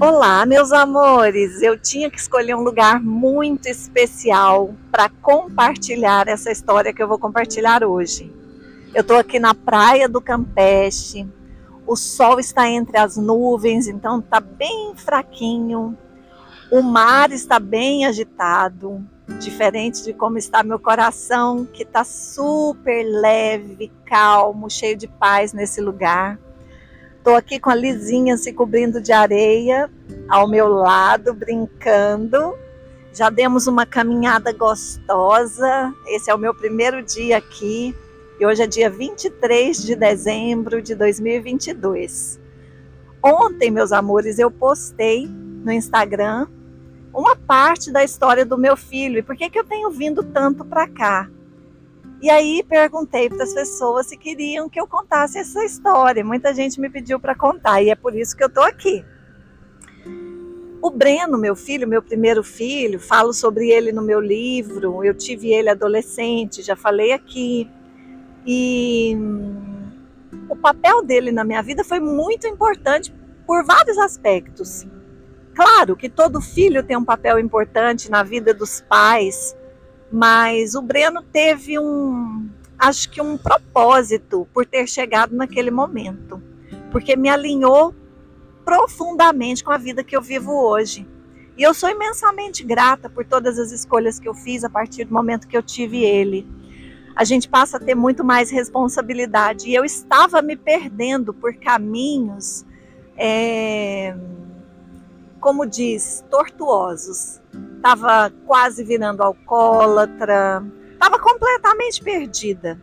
Olá, meus amores! Eu tinha que escolher um lugar muito especial para compartilhar essa história que eu vou compartilhar hoje. Eu estou aqui na praia do Campeche, o sol está entre as nuvens, então está bem fraquinho, o mar está bem agitado, diferente de como está meu coração, que está super leve, calmo, cheio de paz nesse lugar. Estou aqui com a Lizinha se cobrindo de areia ao meu lado, brincando. Já demos uma caminhada gostosa. Esse é o meu primeiro dia aqui. E hoje é dia 23 de dezembro de 2022. Ontem, meus amores, eu postei no Instagram uma parte da história do meu filho e por que, que eu tenho vindo tanto para cá. E aí perguntei para as pessoas se queriam que eu contasse essa história. Muita gente me pediu para contar e é por isso que eu estou aqui. O Breno, meu filho, meu primeiro filho, falo sobre ele no meu livro. Eu tive ele adolescente, já falei aqui. E o papel dele na minha vida foi muito importante por vários aspectos. Claro que todo filho tem um papel importante na vida dos pais, mas o Breno teve um, acho que um propósito por ter chegado naquele momento, porque me alinhou profundamente com a vida que eu vivo hoje. E eu sou imensamente grata por todas as escolhas que eu fiz a partir do momento que eu tive ele. A gente passa a ter muito mais responsabilidade e eu estava me perdendo por caminhos, é, como diz, tortuosos estava quase virando alcoólatra, estava completamente perdida.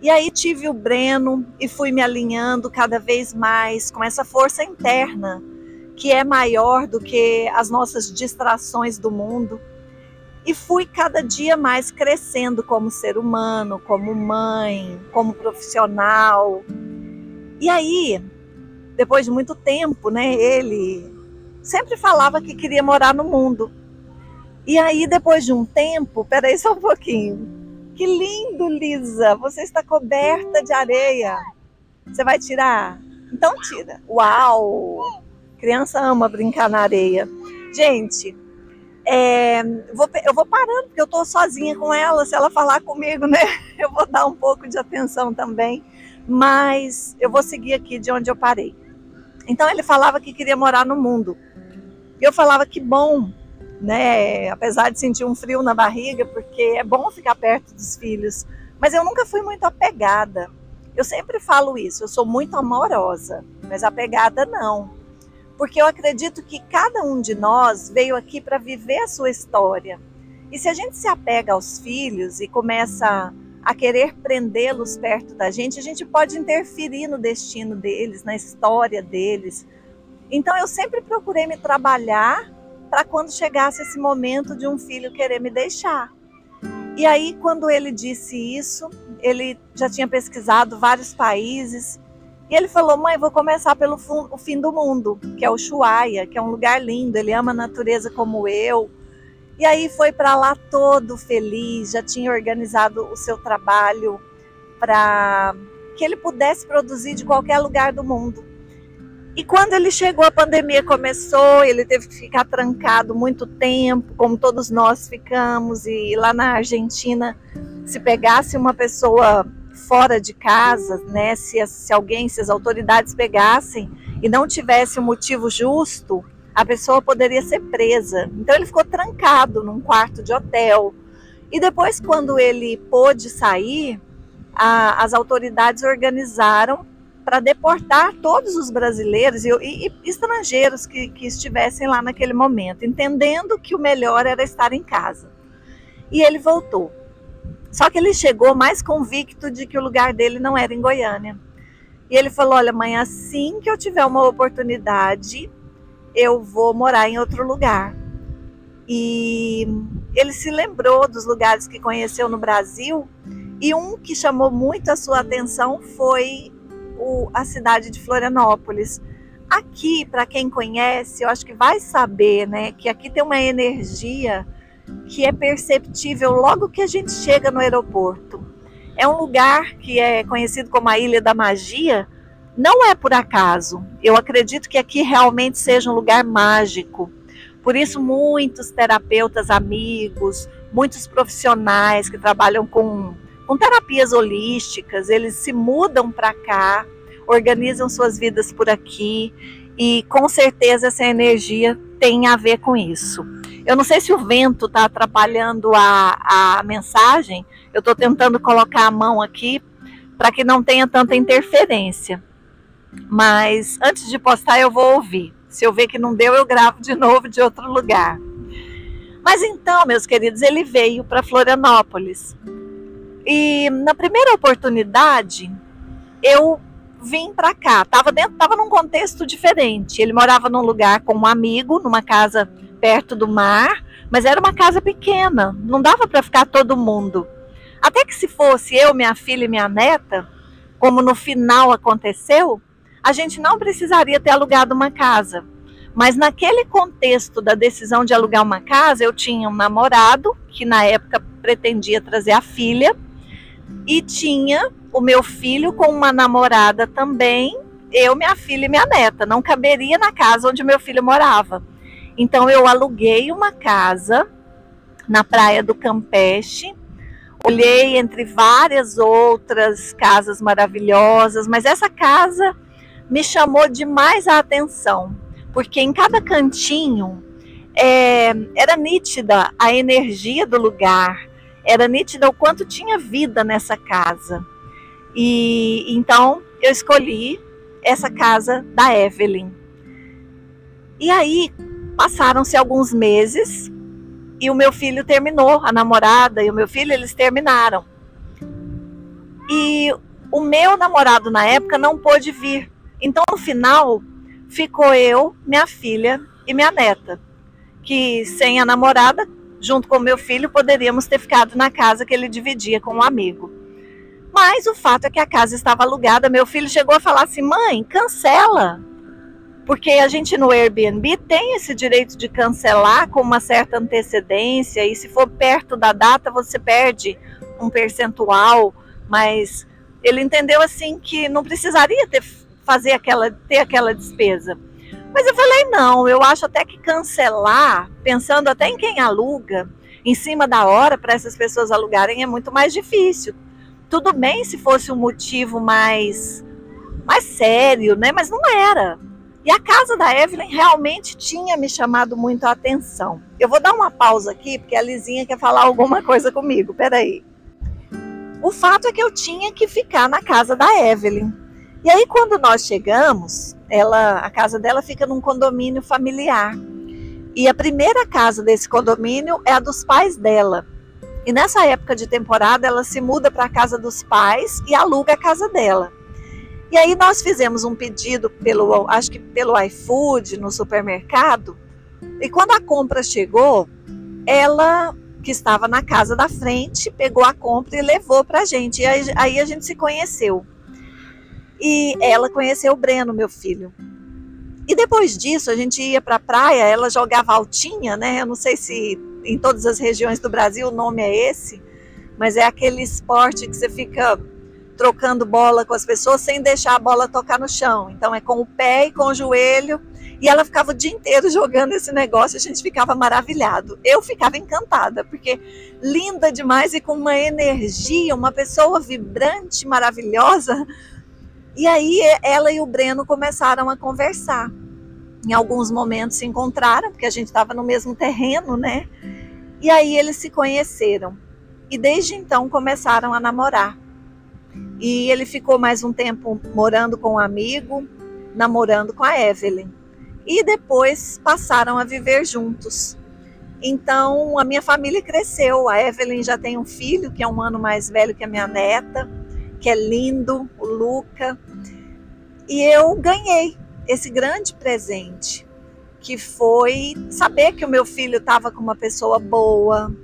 E aí tive o Breno e fui me alinhando cada vez mais com essa força interna que é maior do que as nossas distrações do mundo. E fui cada dia mais crescendo como ser humano, como mãe, como profissional. E aí, depois de muito tempo, né, ele sempre falava que queria morar no mundo. E aí, depois de um tempo, peraí só um pouquinho. Que lindo, Lisa! Você está coberta de areia. Você vai tirar? Então tira. Uau! Criança ama brincar na areia. Gente, é, vou, eu vou parando, porque eu estou sozinha com ela. Se ela falar comigo, né? Eu vou dar um pouco de atenção também. Mas eu vou seguir aqui de onde eu parei. Então ele falava que queria morar no mundo. E eu falava que bom, né? Apesar de sentir um frio na barriga, porque é bom ficar perto dos filhos. Mas eu nunca fui muito apegada. Eu sempre falo isso, eu sou muito amorosa, mas apegada não. Porque eu acredito que cada um de nós veio aqui para viver a sua história. E se a gente se apega aos filhos e começa a querer prendê-los perto da gente, a gente pode interferir no destino deles, na história deles. Então eu sempre procurei me trabalhar para quando chegasse esse momento de um filho querer me deixar. E aí, quando ele disse isso, ele já tinha pesquisado vários países e ele falou: Mãe, vou começar pelo o fim do mundo, que é o Ushuaia, que é um lugar lindo. Ele ama a natureza como eu. E aí foi para lá todo feliz, já tinha organizado o seu trabalho para que ele pudesse produzir de qualquer lugar do mundo. E quando ele chegou, a pandemia começou, ele teve que ficar trancado muito tempo, como todos nós ficamos. E lá na Argentina, se pegasse uma pessoa fora de casa, né, se, se alguém, se as autoridades pegassem e não tivesse um motivo justo, a pessoa poderia ser presa. Então ele ficou trancado num quarto de hotel. E depois, quando ele pôde sair, a, as autoridades organizaram para deportar todos os brasileiros e, e, estrangeiros que, que estivessem lá naquele momento, entendendo que o melhor era estar em casa. E ele voltou. Só que ele chegou mais convicto de que o lugar dele não era em Goiânia. E ele falou: Olha, mãe, assim que eu tiver uma oportunidade, eu vou morar em outro lugar. E ele se lembrou dos lugares que conheceu no Brasil, e um que chamou muito a sua atenção foi o, a cidade de Florianópolis. Aqui, para quem conhece, eu acho que vai saber, né, que aqui tem uma energia que é perceptível logo que a gente chega no aeroporto. É um lugar que é conhecido como a Ilha da Magia, não é por acaso. Eu acredito que aqui realmente seja um lugar mágico. Por isso, muitos terapeutas amigos, muitos profissionais que trabalham com, com terapias holísticas, eles se mudam para cá, organizam suas vidas por aqui e com certeza essa energia tem a ver com isso. Eu não sei se o vento está atrapalhando a, a mensagem, eu estou tentando colocar a mão aqui para que não tenha tanta interferência. Mas antes de postar, eu vou ouvir. Se eu ver que não deu, eu gravo de novo de outro lugar. Mas então, meus queridos, ele veio para Florianópolis. E na primeira oportunidade, eu vim para cá. Tava dentro, tava num contexto diferente. Ele morava num lugar com um amigo, numa casa perto do mar, mas era uma casa pequena, não dava para ficar todo mundo. Até que se fosse eu, minha filha e minha neta, como no final aconteceu, a gente não precisaria ter alugado uma casa. Mas naquele contexto da decisão de alugar uma casa, eu tinha um namorado que na época pretendia trazer a filha e tinha o meu filho com uma namorada também, eu, minha filha e minha neta. Não caberia na casa onde meu filho morava. Então eu aluguei uma casa na praia do Campeche. Olhei entre várias outras casas maravilhosas, mas essa casa me chamou demais a atenção, porque em cada cantinho é, era nítida a energia do lugar, era nítida o quanto tinha vida nessa casa. E então eu escolhi essa casa da Evelyn. E aí passaram-se alguns meses e o meu filho terminou, a namorada e o meu filho eles terminaram. E o meu namorado na época não pôde vir. Então no final ficou eu, minha filha e minha neta, que sem a namorada, junto com meu filho, poderíamos ter ficado na casa que ele dividia com um amigo. Mas o fato é que a casa estava alugada. Meu filho chegou a falar assim: mãe, cancela. Porque a gente no Airbnb tem esse direito de cancelar com uma certa antecedência, e se for perto da data, você perde um percentual. Mas ele entendeu assim que não precisaria ter, fazer aquela, ter aquela despesa. Mas eu falei: não, eu acho até que cancelar, pensando até em quem aluga, em cima da hora para essas pessoas alugarem, é muito mais difícil tudo bem se fosse um motivo mais, mais sério, né? Mas não era. E a casa da Evelyn realmente tinha me chamado muito a atenção. Eu vou dar uma pausa aqui, porque a Lizinha quer falar alguma coisa comigo. Peraí. O fato é que eu tinha que ficar na casa da Evelyn. E aí, quando nós chegamos, ela, a casa dela fica num condomínio familiar. E a primeira casa desse condomínio é a dos pais dela. E nessa época de temporada, ela se muda para a casa dos pais e aluga a casa dela. E aí nós fizemos um pedido pelo, acho que pelo iFood no supermercado. E quando a compra chegou, ela que estava na casa da frente pegou a compra e levou para a gente. E aí, aí a gente se conheceu. E ela conheceu o Breno, meu filho. E depois disso, a gente ia para a praia, ela jogava altinha, né? Eu não sei se em todas as regiões do Brasil o nome é esse, mas é aquele esporte que você fica trocando bola com as pessoas sem deixar a bola tocar no chão. Então é com o pé e com o joelho. E ela ficava o dia inteiro jogando esse negócio, a gente ficava maravilhado. Eu ficava encantada, porque linda demais e com uma energia, uma pessoa vibrante, maravilhosa. E aí ela e o Breno começaram a conversar. Em alguns momentos se encontraram, porque a gente estava no mesmo terreno, né? E aí eles se conheceram. E desde então começaram a namorar. E ele ficou mais um tempo morando com um amigo, namorando com a Evelyn. E depois passaram a viver juntos. Então a minha família cresceu. A Evelyn já tem um filho que é um ano mais velho que a minha neta, que é lindo, Luca. E eu ganhei esse grande presente que foi saber que o meu filho estava com uma pessoa boa,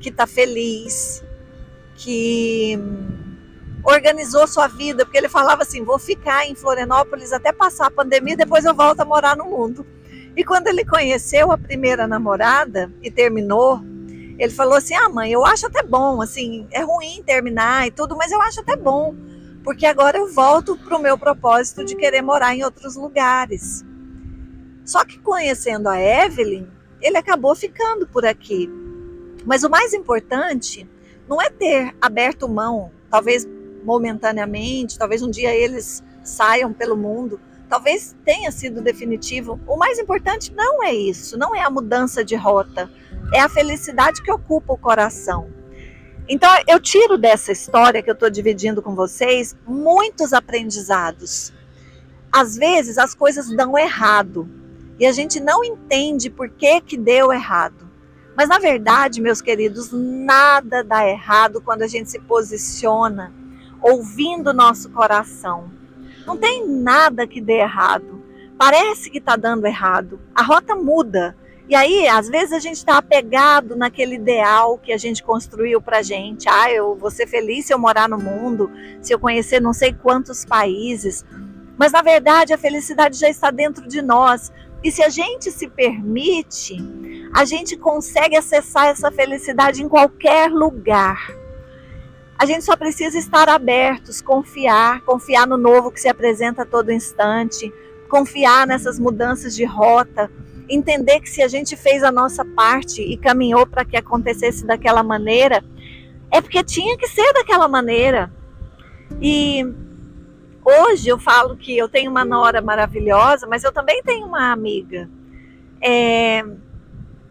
que está feliz, que organizou sua vida, porque ele falava assim: vou ficar em Florianópolis até passar a pandemia, depois eu volto a morar no mundo. E quando ele conheceu a primeira namorada e terminou, ele falou assim: ah, mãe, eu acho até bom, assim, é ruim terminar e tudo, mas eu acho até bom, porque agora eu volto para o meu propósito de querer morar em outros lugares. Só que conhecendo a Evelyn, ele acabou ficando por aqui. Mas o mais importante não é ter aberto mão, talvez momentaneamente, talvez um dia eles saiam pelo mundo, talvez tenha sido definitivo. O mais importante não é isso, não é a mudança de rota, é a felicidade que ocupa o coração. Então, eu tiro dessa história que eu estou dividindo com vocês muitos aprendizados. Às vezes as coisas dão errado e a gente não entende por que, que deu errado. Mas na verdade, meus queridos, nada dá errado quando a gente se posiciona ouvindo o nosso coração. Não tem nada que dê errado. Parece que está dando errado. A rota muda. E aí, às vezes, a gente está apegado naquele ideal que a gente construiu para gente. Ah, eu vou ser feliz se eu morar no mundo, se eu conhecer não sei quantos países. Mas, na verdade, a felicidade já está dentro de nós. E se a gente se permite, a gente consegue acessar essa felicidade em qualquer lugar. A gente só precisa estar abertos, confiar, confiar no novo que se apresenta a todo instante, confiar nessas mudanças de rota, entender que se a gente fez a nossa parte e caminhou para que acontecesse daquela maneira, é porque tinha que ser daquela maneira. E hoje eu falo que eu tenho uma nora maravilhosa, mas eu também tenho uma amiga. É,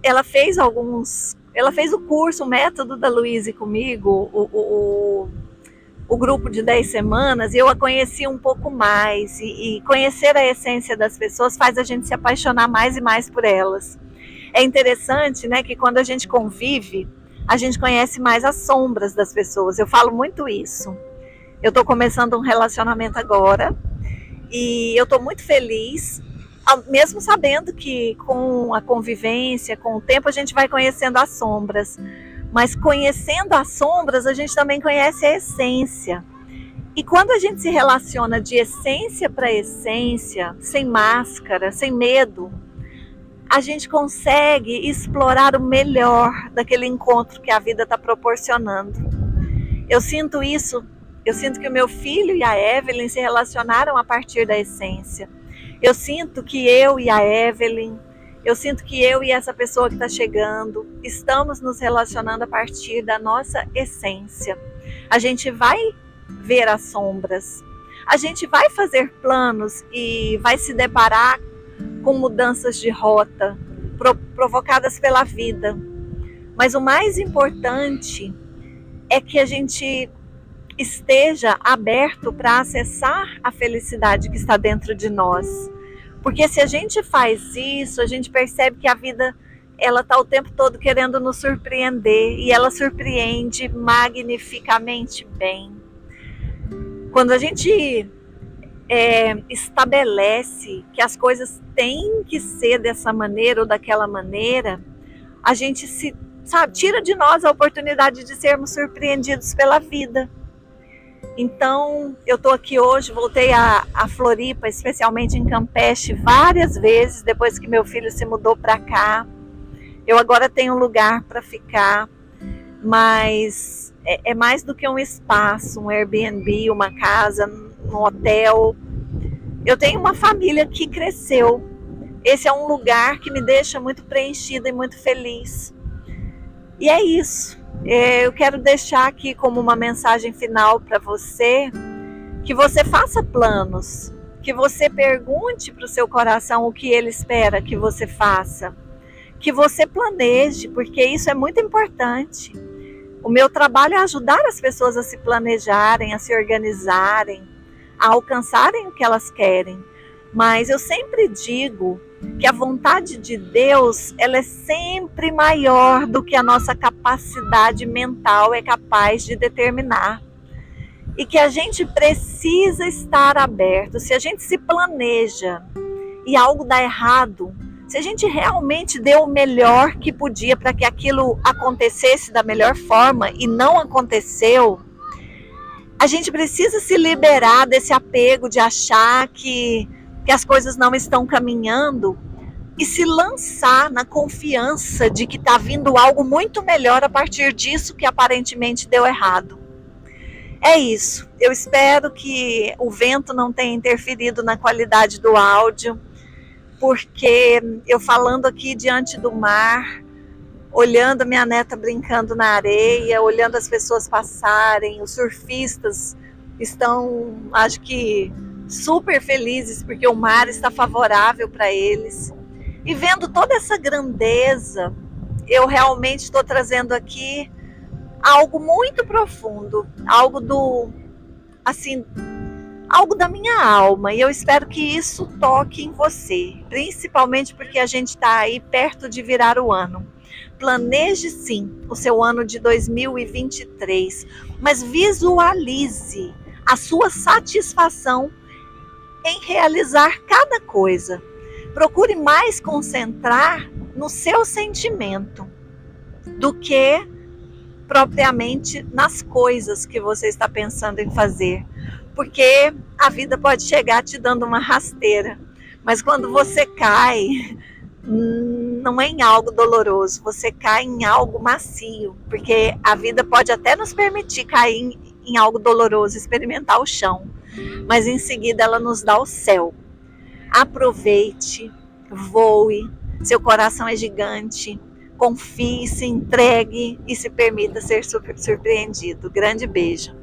ela fez alguns ela fez o curso, o método da Luíse comigo, o, o, grupo de 10 semanas, e eu a conheci um pouco mais. E, e conhecer a essência das pessoas faz a gente se apaixonar mais e mais por elas. É interessante, né, que quando a gente convive, a gente conhece mais as sombras das pessoas. Eu falo muito isso. Eu estou começando um relacionamento agora e eu estou muito feliz mesmo sabendo que com a convivência, com o tempo, a gente vai conhecendo as sombras. Mas conhecendo as sombras, a gente também conhece a essência. E quando a gente se relaciona de essência para essência, sem máscara, sem medo, a gente consegue explorar o melhor daquele encontro que a vida está proporcionando. Eu sinto isso, eu sinto que o meu filho e a Evelyn se relacionaram a partir da essência. Eu sinto que eu e a Evelyn, eu sinto que eu e essa pessoa que está chegando, estamos nos relacionando a partir da nossa essência. A gente vai ver as sombras, a gente vai fazer planos e vai se deparar com mudanças de rota provocadas pela vida. Mas o mais importante é que a gente esteja aberto para acessar a felicidade que está dentro de nós. Porque se a gente faz isso, a gente percebe que a vida ela está o tempo todo querendo nos surpreender e ela surpreende magnificamente bem. Quando a gente é, estabelece que as coisas têm que ser dessa maneira ou daquela maneira, a gente se sabe, tira de nós a oportunidade de sermos surpreendidos pela vida. Então, eu estou aqui hoje, voltei a, a, Floripa, especialmente em Campeche, várias vezes depois que meu filho se mudou para cá. Eu agora tenho um lugar para ficar, mas é, é, mais do que um espaço, um Airbnb, uma casa, um hotel. Eu tenho uma família que cresceu. Esse é um lugar que me deixa muito preenchida e muito feliz. E é isso. É, eu quero deixar aqui como uma mensagem final para você que você faça planos, que você pergunte para o seu coração o que ele espera que você faça, que você planeje, porque isso é muito importante. O meu trabalho é ajudar as pessoas a se planejarem, a se organizarem, a alcançarem o que elas querem. Mas eu sempre digo que a vontade de Deus ela é sempre maior do que a nossa capacidade mental é capaz de determinar. E que a gente precisa estar aberto. Se a gente se planeja e algo dá errado, se a gente realmente deu o melhor que podia para que aquilo acontecesse da melhor forma e não aconteceu, a gente precisa se liberar desse apego de achar que que as coisas não estão caminhando e se lançar na confiança de que está vindo algo muito melhor a partir disso que aparentemente deu errado. É isso. Eu espero que o vento não tenha interferido na qualidade do áudio, porque eu falando aqui diante do mar, olhando minha neta brincando na areia, olhando as pessoas passarem, os surfistas estão, acho que, super felizes porque o mar está favorável para eles. E vendo toda essa grandeza, eu realmente estou trazendo aqui algo muito profundo, algo do assim, algo da minha alma, e eu espero que isso toque em você, principalmente porque a gente está aí perto de virar o ano. Planeje sim o seu ano de 2023, mas visualize a sua satisfação em realizar cada coisa. Procure mais concentrar no seu sentimento do que propriamente nas coisas que você está pensando em fazer. Porque a vida pode chegar te dando uma rasteira, mas quando você cai, não é em algo doloroso, você cai em algo macio, porque a vida pode até nos permitir cair em, em algo doloroso, experimentar o chão, mas em seguida ela nos dá o céu. Aproveite, voe, seu coração é gigante, confie, se entregue e se permita ser surpreendido. Grande beijo.